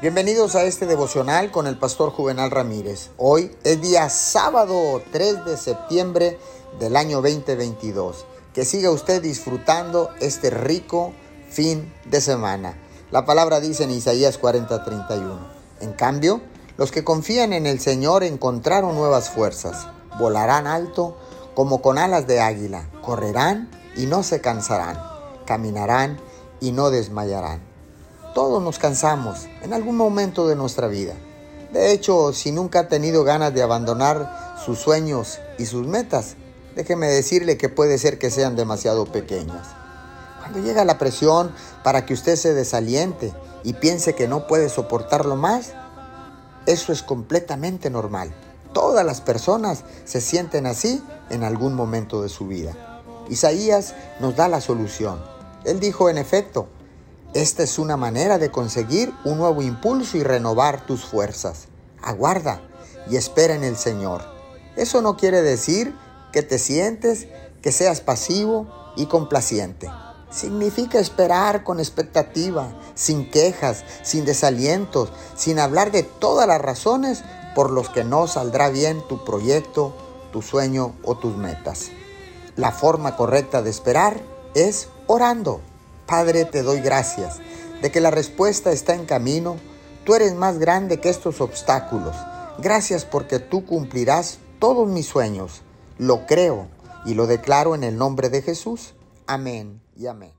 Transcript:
Bienvenidos a este devocional con el pastor Juvenal Ramírez. Hoy es día sábado 3 de septiembre del año 2022. Que siga usted disfrutando este rico fin de semana. La palabra dice en Isaías 40:31. En cambio, los que confían en el Señor encontraron nuevas fuerzas. Volarán alto como con alas de águila. Correrán y no se cansarán. Caminarán y no desmayarán. Todos nos cansamos en algún momento de nuestra vida. De hecho, si nunca ha tenido ganas de abandonar sus sueños y sus metas, déjeme decirle que puede ser que sean demasiado pequeñas. Cuando llega la presión para que usted se desaliente y piense que no puede soportarlo más, eso es completamente normal. Todas las personas se sienten así en algún momento de su vida. Isaías nos da la solución. Él dijo, en efecto, esta es una manera de conseguir un nuevo impulso y renovar tus fuerzas. Aguarda y espera en el Señor. Eso no quiere decir que te sientes, que seas pasivo y complaciente. Significa esperar con expectativa, sin quejas, sin desalientos, sin hablar de todas las razones por los que no saldrá bien tu proyecto, tu sueño o tus metas. La forma correcta de esperar es orando. Padre, te doy gracias de que la respuesta está en camino. Tú eres más grande que estos obstáculos. Gracias porque tú cumplirás todos mis sueños. Lo creo y lo declaro en el nombre de Jesús. Amén y amén.